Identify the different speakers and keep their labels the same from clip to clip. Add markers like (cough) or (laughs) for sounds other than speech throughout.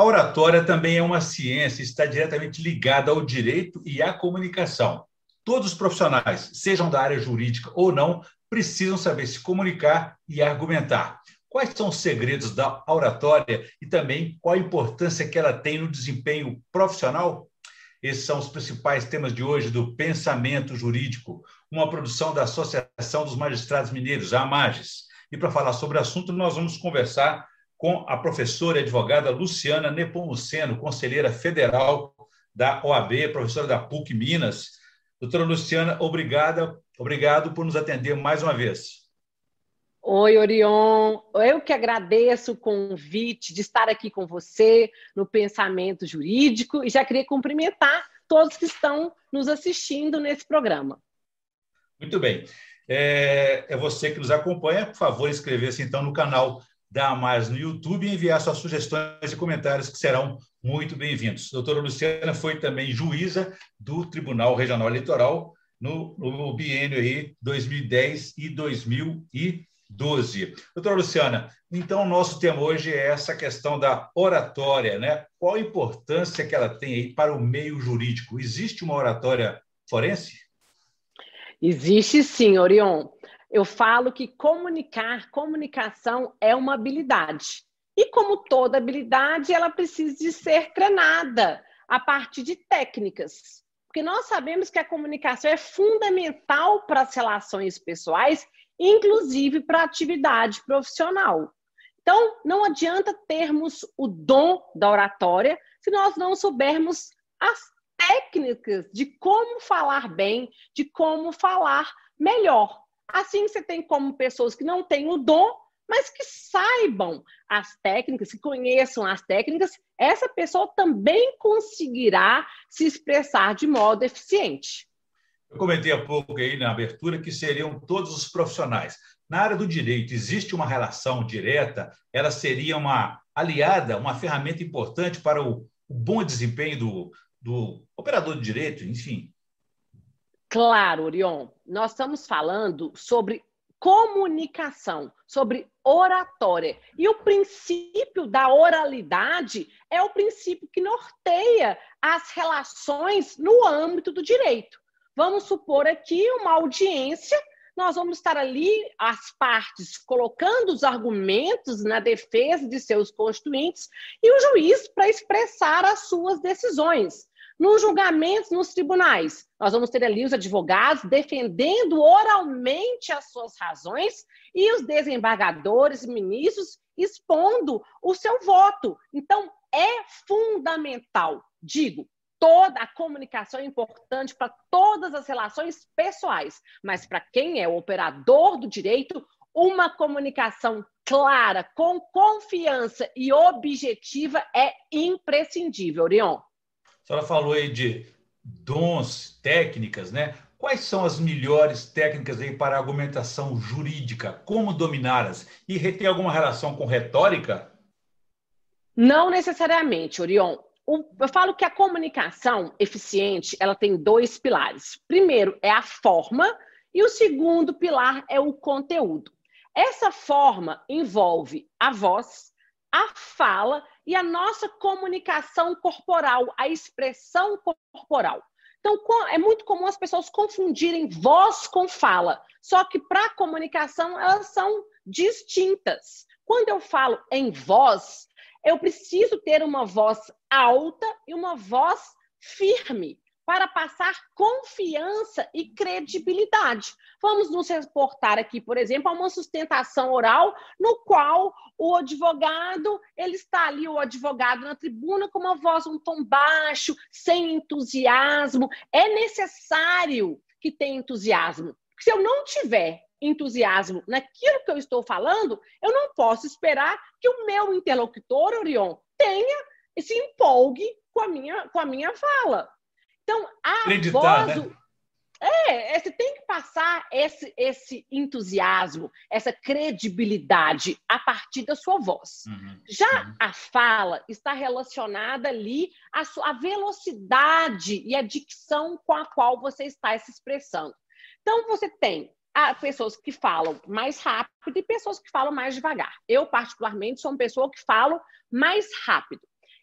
Speaker 1: A oratória também é uma ciência, está diretamente ligada ao direito e à comunicação. Todos os profissionais, sejam da área jurídica ou não, precisam saber se comunicar e argumentar. Quais são os segredos da oratória e também qual a importância que ela tem no desempenho profissional? Esses são os principais temas de hoje do Pensamento Jurídico, uma produção da Associação dos Magistrados Mineiros, a AMAGES. E para falar sobre o assunto, nós vamos conversar com a professora e advogada Luciana Nepomuceno, conselheira federal da OAB, professora da PUC Minas. Doutora Luciana, obrigada, obrigado por nos atender mais uma vez.
Speaker 2: Oi, Orion. Eu que agradeço o convite de estar aqui com você no Pensamento Jurídico e já queria cumprimentar todos que estão nos assistindo nesse programa.
Speaker 1: Muito bem. É, é você que nos acompanha. Por favor, inscrever-se então no canal dar mais no YouTube e enviar suas sugestões e comentários que serão muito bem-vindos. Doutora Luciana foi também juíza do Tribunal Regional Eleitoral no, no biênio aí 2010 e 2012. Doutora Luciana, então nosso tema hoje é essa questão da oratória, né? Qual a importância que ela tem aí para o meio jurídico? Existe uma oratória forense?
Speaker 2: Existe sim, Orion eu falo que comunicar, comunicação é uma habilidade. E como toda habilidade, ela precisa de ser treinada a partir de técnicas. Porque nós sabemos que a comunicação é fundamental para as relações pessoais, inclusive para a atividade profissional. Então, não adianta termos o dom da oratória se nós não soubermos as técnicas de como falar bem, de como falar melhor. Assim, você tem como pessoas que não têm o dom, mas que saibam as técnicas, que conheçam as técnicas, essa pessoa também conseguirá se expressar de modo eficiente.
Speaker 1: Eu comentei há pouco aí na abertura que seriam todos os profissionais. Na área do direito, existe uma relação direta? Ela seria uma aliada, uma ferramenta importante para o, bom desempenho do, do operador de direito, enfim?
Speaker 2: Claro, Orion, nós estamos falando sobre comunicação, sobre oratória. E o princípio da oralidade é o princípio que norteia as relações no âmbito do direito. Vamos supor aqui uma audiência, nós vamos estar ali, as partes, colocando os argumentos na defesa de seus constituintes e o juiz para expressar as suas decisões. Nos julgamentos nos tribunais, nós vamos ter ali os advogados defendendo oralmente as suas razões e os desembargadores, ministros, expondo o seu voto. Então, é fundamental, digo, toda a comunicação é importante para todas as relações pessoais, mas para quem é o operador do direito, uma comunicação clara, com confiança e objetiva é imprescindível, Orion.
Speaker 1: Senhora falou aí de dons, técnicas, né? Quais são as melhores técnicas aí para argumentação jurídica? Como dominá-las? E tem alguma relação com retórica?
Speaker 2: Não necessariamente, Orion. eu falo que a comunicação eficiente ela tem dois pilares. Primeiro é a forma e o segundo pilar é o conteúdo. Essa forma envolve a voz, a fala e a nossa comunicação corporal, a expressão corporal. Então, é muito comum as pessoas confundirem voz com fala. Só que para comunicação elas são distintas. Quando eu falo em voz, eu preciso ter uma voz alta e uma voz firme para passar confiança e credibilidade. Vamos nos reportar aqui, por exemplo, a uma sustentação oral no qual o advogado, ele está ali, o advogado na tribuna com uma voz um tom baixo, sem entusiasmo. É necessário que tenha entusiasmo. Se eu não tiver entusiasmo naquilo que eu estou falando, eu não posso esperar que o meu interlocutor, Orion, tenha e se empolgue com a minha, com a minha fala. Então, a Acreditar, voz. Né? É, é, você tem que passar esse, esse entusiasmo, essa credibilidade a partir da sua voz. Uhum, Já uhum. a fala está relacionada ali à sua velocidade e a dicção com a qual você está se expressando. Então, você tem ah, pessoas que falam mais rápido e pessoas que falam mais devagar. Eu, particularmente, sou uma pessoa que falo mais rápido.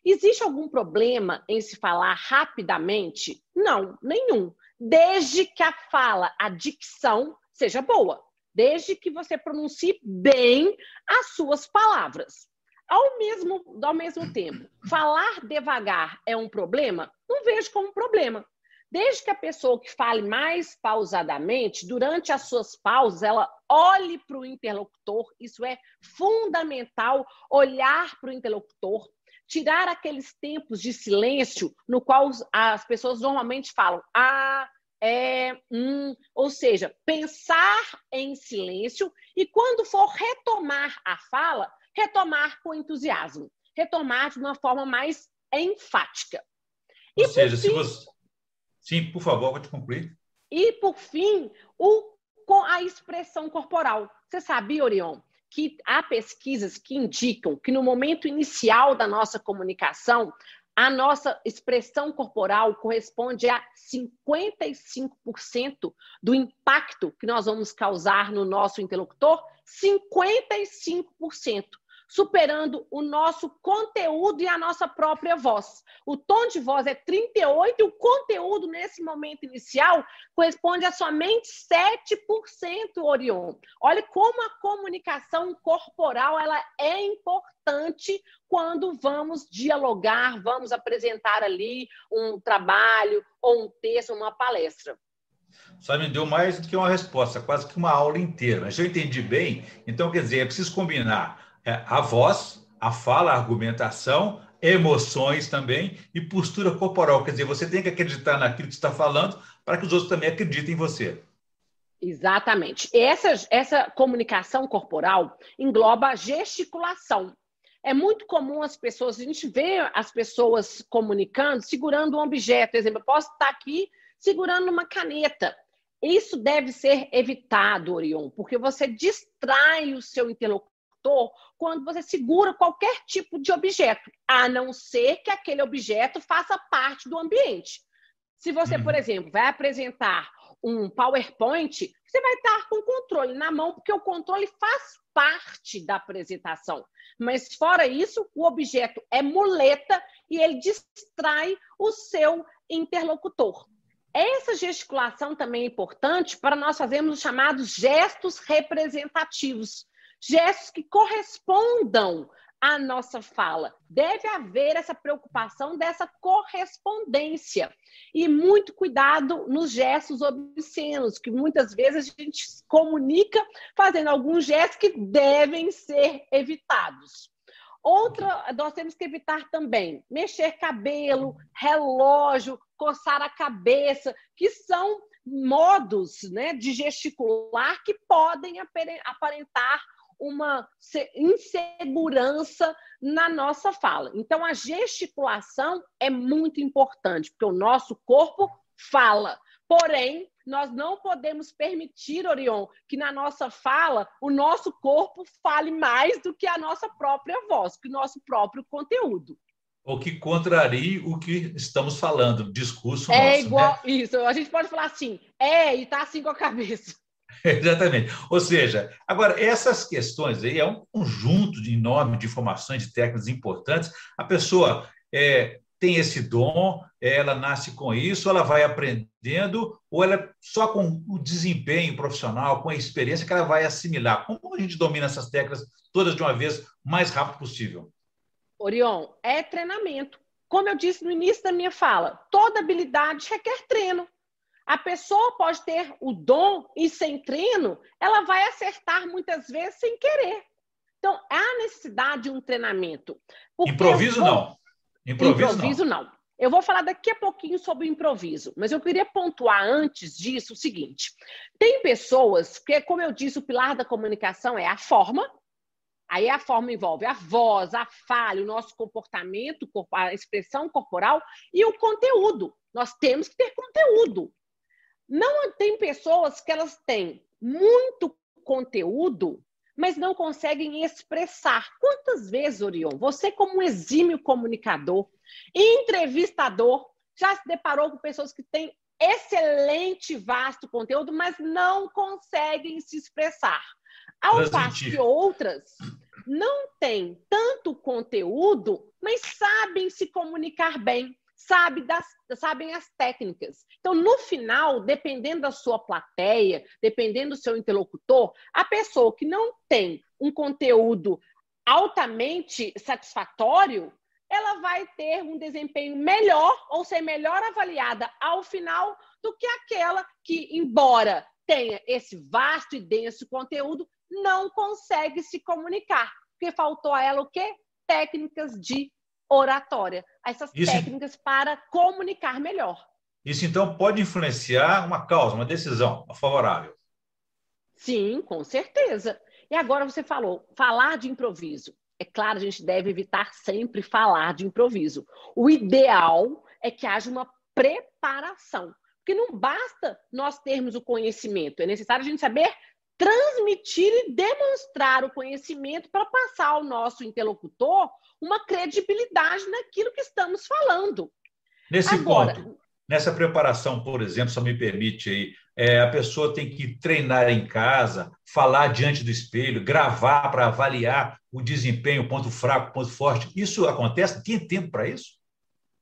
Speaker 2: Existe algum problema em se falar rapidamente? Não, nenhum. Desde que a fala, a dicção seja boa. Desde que você pronuncie bem as suas palavras. Ao mesmo, ao mesmo tempo, falar devagar é um problema? Não vejo como um problema. Desde que a pessoa que fale mais pausadamente, durante as suas pausas, ela olhe para o interlocutor, isso é fundamental, olhar para o interlocutor, tirar aqueles tempos de silêncio no qual as pessoas normalmente falam ah, é, hum, ou seja, pensar em silêncio e quando for retomar a fala, retomar com entusiasmo, retomar de uma forma mais enfática.
Speaker 1: E ou seja, fim, se você Sim, por favor, vou te concluir.
Speaker 2: E, por fim, o, com a expressão corporal. Você sabia, Orion, que há pesquisas que indicam que no momento inicial da nossa comunicação, a nossa expressão corporal corresponde a 55% do impacto que nós vamos causar no nosso interlocutor? 55% superando o nosso conteúdo e a nossa própria voz. O tom de voz é 38 e o conteúdo nesse momento inicial corresponde a somente 7%, Orion. Olha como a comunicação corporal ela é importante quando vamos dialogar, vamos apresentar ali um trabalho ou um texto, uma palestra.
Speaker 1: Só me deu mais do que uma resposta, quase que uma aula inteira. Mas eu entendi bem, então quer dizer, é preciso combinar a voz, a fala, a argumentação, emoções também e postura corporal. Quer dizer, você tem que acreditar naquilo que está falando para que os outros também acreditem em você.
Speaker 2: Exatamente. Essa, essa comunicação corporal engloba a gesticulação. É muito comum as pessoas, a gente vê as pessoas comunicando, segurando um objeto. Por exemplo, eu posso estar aqui segurando uma caneta. Isso deve ser evitado, Orion, porque você distrai o seu interlocutor quando você segura qualquer tipo de objeto, a não ser que aquele objeto faça parte do ambiente. Se você, por uhum. exemplo, vai apresentar um PowerPoint, você vai estar com o controle na mão, porque o controle faz parte da apresentação. Mas fora isso, o objeto é muleta e ele distrai o seu interlocutor. Essa gesticulação também é importante para nós fazermos os chamados gestos representativos, gestos que correspondam à nossa fala. Deve haver essa preocupação dessa correspondência. E muito cuidado nos gestos obscenos, que muitas vezes a gente comunica fazendo alguns gestos que devem ser evitados. Outra, nós temos que evitar também mexer cabelo, relógio, coçar a cabeça, que são modos né, de gesticular que podem aparentar uma insegurança na nossa fala. Então, a gesticulação é muito importante, porque o nosso corpo fala. Porém, nós não podemos permitir, Orion, que na nossa fala o nosso corpo fale mais do que a nossa própria voz, que o nosso próprio conteúdo.
Speaker 1: Ou que contrarie o que estamos falando, discurso
Speaker 2: é
Speaker 1: nosso.
Speaker 2: É igual, né? isso. A gente pode falar assim, é, e tá assim com a cabeça. (laughs)
Speaker 1: Exatamente. Ou seja, agora, essas questões aí é um conjunto de enorme de informações, de técnicas importantes. A pessoa é, tem esse dom, ela nasce com isso, ela vai aprendendo, ou ela só com o desempenho profissional, com a experiência que ela vai assimilar. Como a gente domina essas técnicas todas de uma vez, o mais rápido possível?
Speaker 2: Orion, é treinamento. Como eu disse no início da minha fala, toda habilidade requer treino. A pessoa pode ter o dom e sem treino, ela vai acertar muitas vezes sem querer. Então, há necessidade de um treinamento.
Speaker 1: Improviso vou... não.
Speaker 2: Improviso, improviso não. não. Eu vou falar daqui a pouquinho sobre o improviso, mas eu queria pontuar antes disso o seguinte: tem pessoas que, como eu disse, o pilar da comunicação é a forma, aí a forma envolve a voz, a falha, o nosso comportamento, a expressão corporal e o conteúdo. Nós temos que ter conteúdo. Não tem pessoas que elas têm muito conteúdo, mas não conseguem expressar. Quantas vezes, Orion, você como um exímio comunicador, entrevistador, já se deparou com pessoas que têm excelente, vasto conteúdo, mas não conseguem se expressar. Ao passo que outras não têm tanto conteúdo, mas sabem se comunicar bem, sabe das, sabem as técnicas. Então, no final, dependendo da sua plateia, dependendo do seu interlocutor, a pessoa que não tem um conteúdo altamente satisfatório, ela vai ter um desempenho melhor ou ser melhor avaliada ao final do que aquela que, embora tenha esse vasto e denso conteúdo, não consegue se comunicar, porque faltou a ela o quê? Técnicas de oratória, essas Isso... técnicas para comunicar melhor.
Speaker 1: Isso então pode influenciar uma causa, uma decisão favorável.
Speaker 2: Sim, com certeza. E agora você falou, falar de improviso. É claro, a gente deve evitar sempre falar de improviso. O ideal é que haja uma preparação. Porque não basta nós termos o conhecimento, é necessário a gente saber transmitir e demonstrar o conhecimento para passar ao nosso interlocutor uma credibilidade naquilo que estamos falando.
Speaker 1: Nesse Agora, ponto, nessa preparação, por exemplo, só me permite aí, é, a pessoa tem que treinar em casa, falar diante do espelho, gravar para avaliar o desempenho, ponto fraco, ponto forte. Isso acontece? Tem tempo para isso?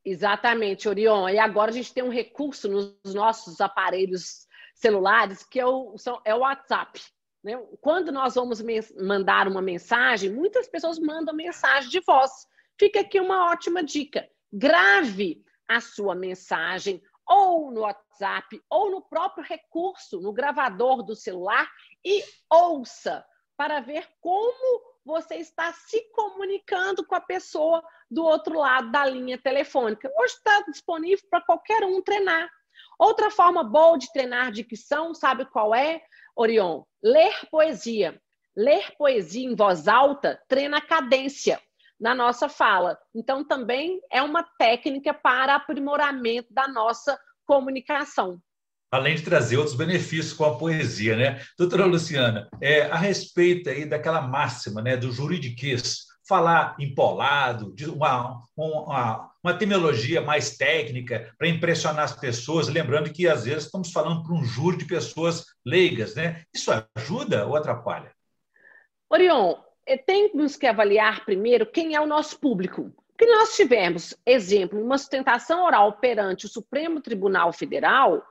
Speaker 2: Exatamente, Orion. E agora a gente tem um recurso nos nossos aparelhos celulares que é o, é o WhatsApp. Né? Quando nós vamos mandar uma mensagem, muitas pessoas mandam mensagem de voz. Fica aqui uma ótima dica. Grave a sua mensagem ou no WhatsApp ou no próprio recurso, no gravador do celular e ouça para ver como você está se comunicando com a pessoa do outro lado da linha telefônica. Hoje está disponível para qualquer um treinar. Outra forma boa de treinar dicção, sabe qual é, Orion? Ler poesia. Ler poesia em voz alta treina a cadência na nossa fala. Então, também é uma técnica para aprimoramento da nossa comunicação
Speaker 1: além de trazer outros benefícios com a poesia, né? Doutora Luciana, é, a respeito aí daquela máxima né, do juridiquês, falar empolado, uma, uma, uma terminologia mais técnica para impressionar as pessoas, lembrando que às vezes estamos falando para um júri de pessoas leigas, né? Isso ajuda ou atrapalha?
Speaker 2: Orion, é, temos que avaliar primeiro quem é o nosso público. Porque nós tivemos, exemplo, uma sustentação oral perante o Supremo Tribunal Federal,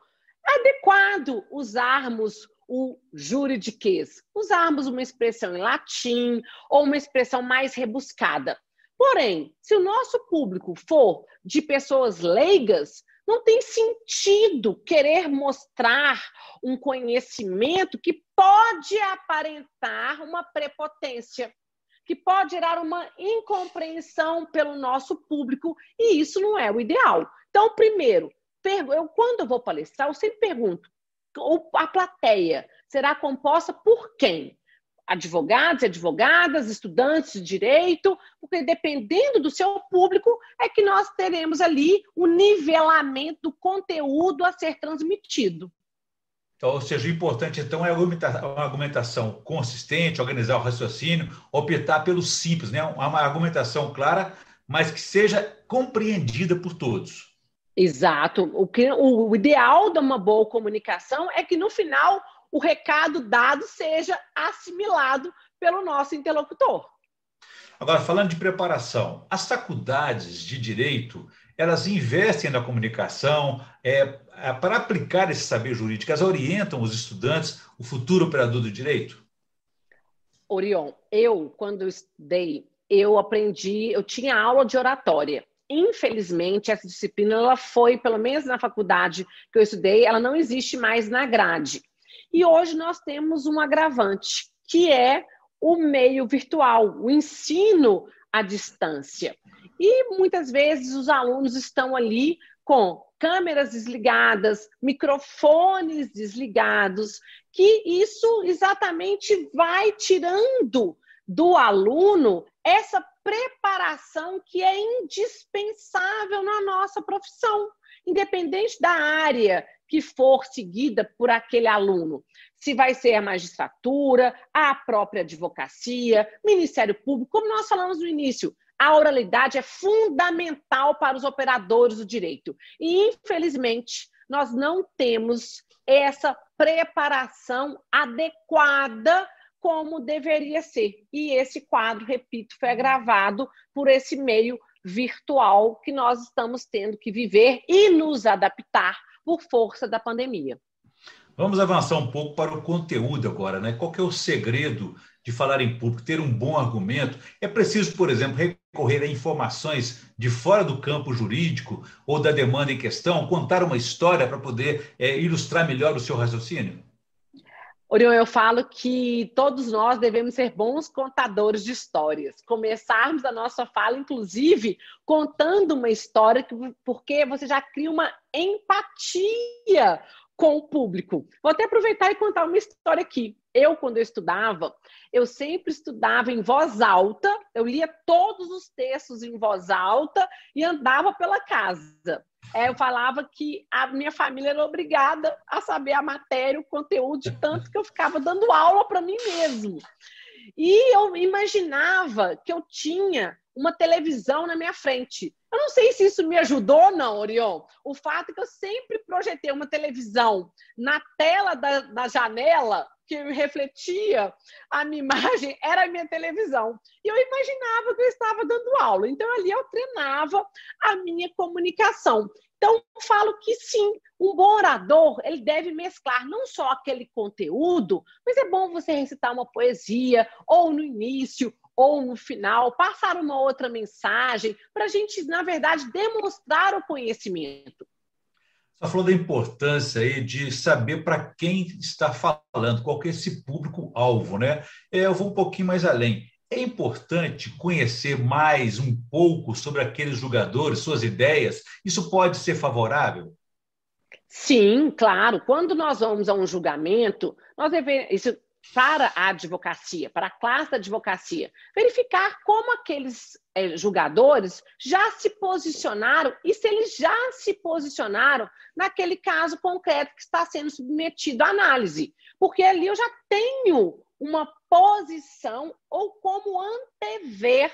Speaker 2: adequado usarmos o juridiquês, usarmos uma expressão em latim ou uma expressão mais rebuscada. Porém, se o nosso público for de pessoas leigas, não tem sentido querer mostrar um conhecimento que pode aparentar uma prepotência, que pode gerar uma incompreensão pelo nosso público, e isso não é o ideal. Então, primeiro, eu, quando eu vou palestrar, eu sempre pergunto: a plateia será composta por quem? Advogados e advogadas, estudantes de direito, porque dependendo do seu público, é que nós teremos ali o nivelamento do conteúdo a ser transmitido.
Speaker 1: Então, ou seja, o importante então é uma argumentação consistente, organizar o raciocínio, optar pelo simples, né? uma argumentação clara, mas que seja compreendida por todos.
Speaker 2: Exato. O, que, o ideal de uma boa comunicação é que no final o recado dado seja assimilado pelo nosso interlocutor.
Speaker 1: Agora, falando de preparação, as faculdades de direito elas investem na comunicação é, é, para aplicar esse saber jurídico, elas orientam os estudantes, o futuro operador do direito?
Speaker 2: Orion, eu, quando eu estudei, eu aprendi, eu tinha aula de oratória infelizmente, essa disciplina ela foi, pelo menos na faculdade que eu estudei, ela não existe mais na grade. E hoje nós temos um agravante, que é o meio virtual, o ensino à distância. E muitas vezes os alunos estão ali com câmeras desligadas, microfones desligados, que isso exatamente vai tirando do aluno essa preparação que é indispensável na nossa profissão, independente da área que for seguida por aquele aluno. Se vai ser a magistratura, a própria advocacia, Ministério Público, como nós falamos no início, a oralidade é fundamental para os operadores do direito. E, infelizmente, nós não temos essa preparação adequada como deveria ser. E esse quadro, repito, foi gravado por esse meio virtual que nós estamos tendo que viver e nos adaptar por força da pandemia.
Speaker 1: Vamos avançar um pouco para o conteúdo agora, né? Qual é o segredo de falar em público, ter um bom argumento? É preciso, por exemplo, recorrer a informações de fora do campo jurídico ou da demanda em questão, contar uma história para poder é, ilustrar melhor o seu raciocínio?
Speaker 2: Orion, eu falo que todos nós devemos ser bons contadores de histórias. Começarmos a nossa fala, inclusive, contando uma história, porque você já cria uma empatia com o público. Vou até aproveitar e contar uma história aqui. Eu, quando eu estudava, eu sempre estudava em voz alta, eu lia todos os textos em voz alta e andava pela casa. É, eu falava que a minha família era obrigada a saber a matéria, o conteúdo, tanto que eu ficava dando aula para mim mesmo. E eu imaginava que eu tinha uma televisão na minha frente. Eu não sei se isso me ajudou ou não, Orion. O fato é que eu sempre projetei uma televisão na tela da, da janela que refletia a minha (laughs) imagem era a minha televisão. E eu imaginava que eu estava dando aula. Então, ali eu treinava a minha comunicação. Então, falo que sim, um bom orador, ele deve mesclar não só aquele conteúdo, mas é bom você recitar uma poesia, ou no início, ou no final, passar uma outra mensagem, para a gente, na verdade, demonstrar o conhecimento.
Speaker 1: Você falou da importância aí de saber para quem está falando, qual é esse público-alvo, né? É, eu vou um pouquinho mais além. É importante conhecer mais um pouco sobre aqueles jogadores, suas ideias. Isso pode ser favorável?
Speaker 2: Sim, claro. Quando nós vamos a um julgamento, nós devemos, isso para a advocacia, para a classe da advocacia, verificar como aqueles é, julgadores já se posicionaram e se eles já se posicionaram naquele caso concreto que está sendo submetido à análise. Porque ali eu já tenho uma posição ou como antever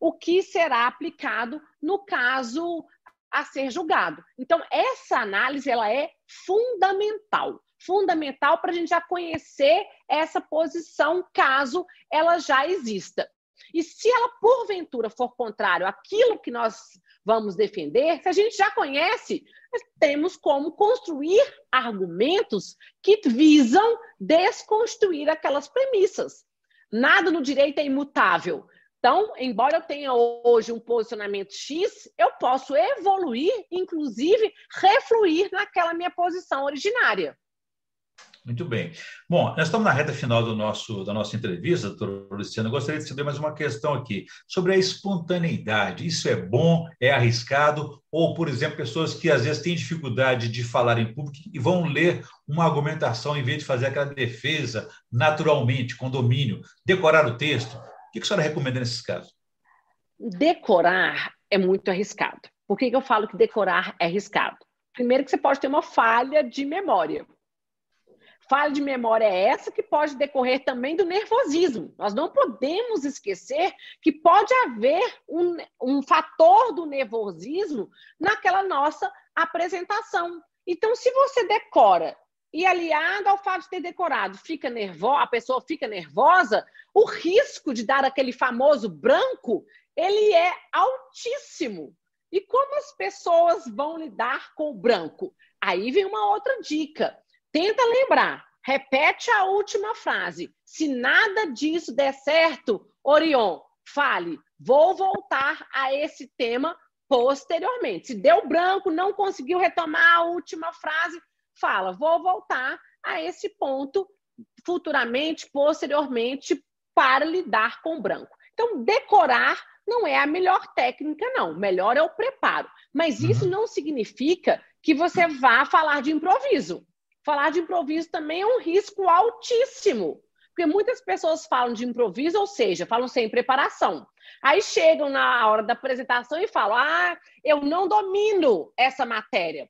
Speaker 2: o que será aplicado no caso a ser julgado. Então, essa análise ela é fundamental fundamental para a gente já conhecer essa posição, caso ela já exista. E se ela, porventura, for contrário àquilo que nós vamos defender, se a gente já conhece, temos como construir argumentos que visam desconstruir aquelas premissas. Nada no direito é imutável. Então, embora eu tenha hoje um posicionamento X, eu posso evoluir, inclusive refluir naquela minha posição originária.
Speaker 1: Muito bem. Bom, nós estamos na reta final do nosso, da nossa entrevista, doutor Luciano. Eu gostaria de saber mais uma questão aqui sobre a espontaneidade. Isso é bom, é arriscado? Ou, por exemplo, pessoas que às vezes têm dificuldade de falar em público e vão ler uma argumentação em vez de fazer aquela defesa naturalmente, com domínio, decorar o texto? O que a senhora recomenda nesses casos?
Speaker 2: Decorar é muito arriscado. Por que, eu falo que decorar é arriscado? Primeiro que você pode ter uma falha de memória falha de memória é essa que pode decorrer também do nervosismo. Nós não podemos esquecer que pode haver um, um fator do nervosismo naquela nossa apresentação. Então, se você decora e aliado ao fato de ter decorado, fica nervosa, a pessoa fica nervosa, o risco de dar aquele famoso branco, ele é altíssimo. E como as pessoas vão lidar com o branco? Aí vem uma outra dica. Tenta lembrar. Repete a última frase. Se nada disso der certo, Orion, fale. Vou voltar a esse tema posteriormente. Se deu branco, não conseguiu retomar a última frase, fala. Vou voltar a esse ponto futuramente, posteriormente, para lidar com o branco. Então, decorar não é a melhor técnica, não. Melhor é o preparo. Mas isso uhum. não significa que você vá falar de improviso falar de improviso também é um risco altíssimo. Porque muitas pessoas falam de improviso, ou seja, falam sem preparação. Aí chegam na hora da apresentação e falam: Ah, eu não domino essa matéria.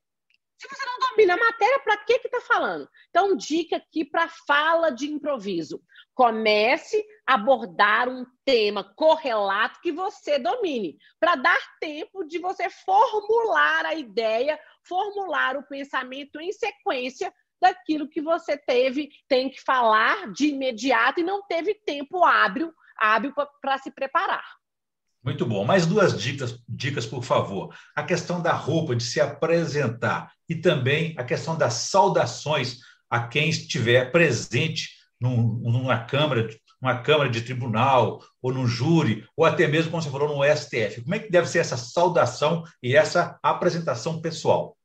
Speaker 2: Se você não domina a matéria, para que está falando? Então, dica aqui para fala de improviso. Comece a abordar um tema correlato que você domine, para dar tempo de você formular a ideia, formular o pensamento em sequência daquilo que você teve, tem que falar de imediato e não teve tempo hábil, hábil para se preparar.
Speaker 1: Muito bom. Mais duas dicas, dicas, por favor. A questão da roupa, de se apresentar, e também a questão das saudações a quem estiver presente num, numa Câmara, numa Câmara de Tribunal, ou num júri, ou até mesmo, como você falou, no STF. Como é que deve ser essa saudação e essa apresentação pessoal?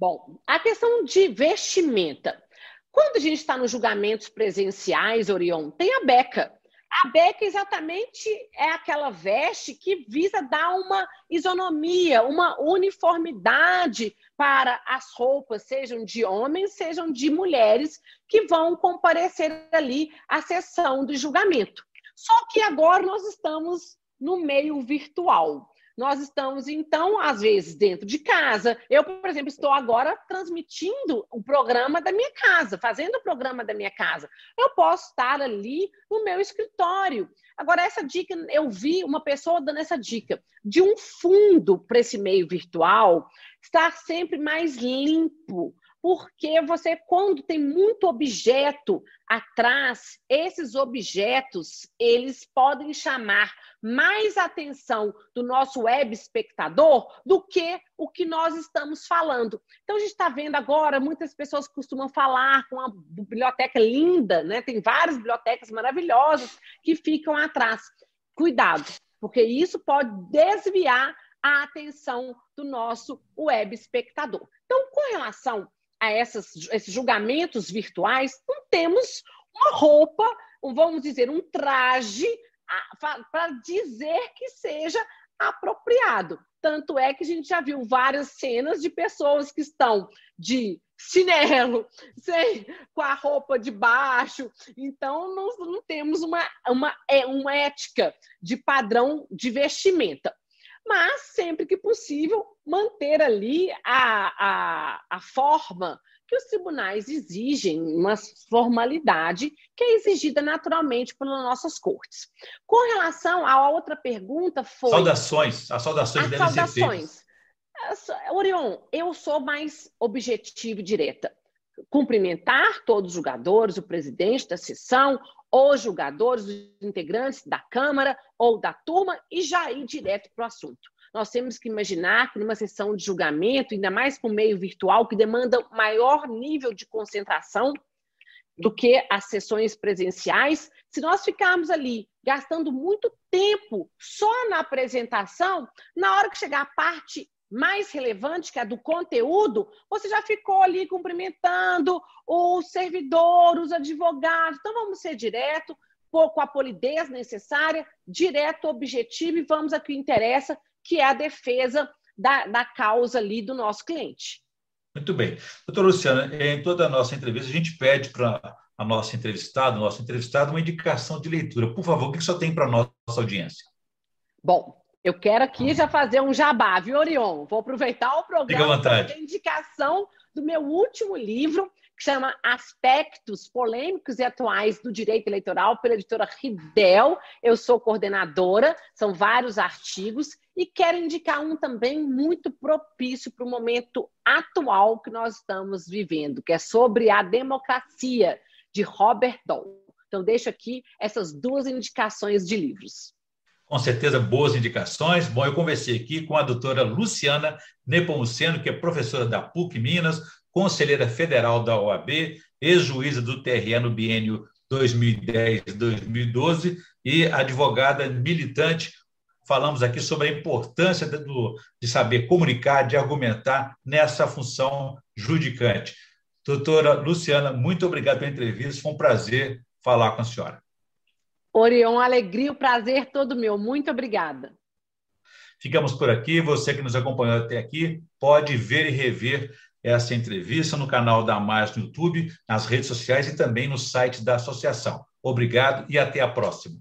Speaker 2: Bom, a questão de vestimenta. Quando a gente está nos julgamentos presenciais, Orion, tem a beca. A beca exatamente é aquela veste que visa dar uma isonomia, uma uniformidade para as roupas, sejam de homens, sejam de mulheres, que vão comparecer ali à sessão do julgamento. Só que agora nós estamos no meio virtual. Nós estamos, então, às vezes, dentro de casa. Eu, por exemplo, estou agora transmitindo o programa da minha casa, fazendo o programa da minha casa. Eu posso estar ali no meu escritório. Agora, essa dica, eu vi uma pessoa dando essa dica de um fundo para esse meio virtual estar sempre mais limpo, porque você, quando tem muito objeto atrás, esses objetos, eles podem chamar mais atenção do nosso web espectador do que o que nós estamos falando. Então, a gente está vendo agora, muitas pessoas costumam falar com uma biblioteca linda, né? Tem várias bibliotecas maravilhosas que ficam atrás. Cuidado, porque isso pode desviar a atenção do nosso web espectador. Então, com relação a essas, esses julgamentos virtuais, não temos uma roupa, vamos dizer, um traje para dizer que seja apropriado. Tanto é que a gente já viu várias cenas de pessoas que estão de chinelo, (laughs) com a roupa de baixo. Então, não, não temos uma, uma, é, uma ética de padrão de vestimenta mas sempre que possível manter ali a, a, a forma que os tribunais exigem, uma formalidade que é exigida naturalmente pelas nossas cortes. Com relação à outra pergunta, foi.
Speaker 1: Saudações, as saudações as devem saudações. ser
Speaker 2: feitas. Orion, eu sou mais objetivo e direta. Cumprimentar todos os jogadores, o presidente da sessão, os jogadores, os integrantes da Câmara ou da turma e já ir direto para o assunto. Nós temos que imaginar que numa sessão de julgamento, ainda mais com meio virtual, que demanda maior nível de concentração do que as sessões presenciais, se nós ficarmos ali gastando muito tempo só na apresentação, na hora que chegar a parte mais relevante, que é do conteúdo, você já ficou ali cumprimentando o servidor, os advogados. Então, vamos ser direto, com a polidez necessária, direto, objetivo, e vamos ao que interessa, que é a defesa da, da causa ali do nosso cliente.
Speaker 1: Muito bem. Doutora Luciana, em toda a nossa entrevista, a gente pede para a nossa entrevistada, o nosso entrevistado, uma indicação de leitura. Por favor, o que só tem para a nossa audiência?
Speaker 2: Bom, eu quero aqui já fazer um jabá, viu, Orion? Vou aproveitar o programa para a indicação do meu último livro, que chama Aspectos Polêmicos e Atuais do Direito Eleitoral, pela editora Ridel. Eu sou coordenadora, são vários artigos, e quero indicar um também muito propício para o momento atual que nós estamos vivendo, que é sobre a democracia, de Robert Doll. Então, deixo aqui essas duas indicações de livros
Speaker 1: com certeza boas indicações. Bom, eu conversei aqui com a doutora Luciana Nepomuceno, que é professora da PUC Minas, conselheira federal da OAB, ex-juíza do TRE no biênio 2010-2012 e advogada militante. Falamos aqui sobre a importância do, de saber comunicar, de argumentar nessa função judicante. Doutora Luciana, muito obrigado pela entrevista, foi um prazer falar com a senhora.
Speaker 2: Orion, alegria, o prazer todo meu. Muito obrigada.
Speaker 1: Ficamos por aqui. Você que nos acompanhou até aqui pode ver e rever essa entrevista no canal da Mais no YouTube, nas redes sociais e também no site da associação. Obrigado e até a próxima.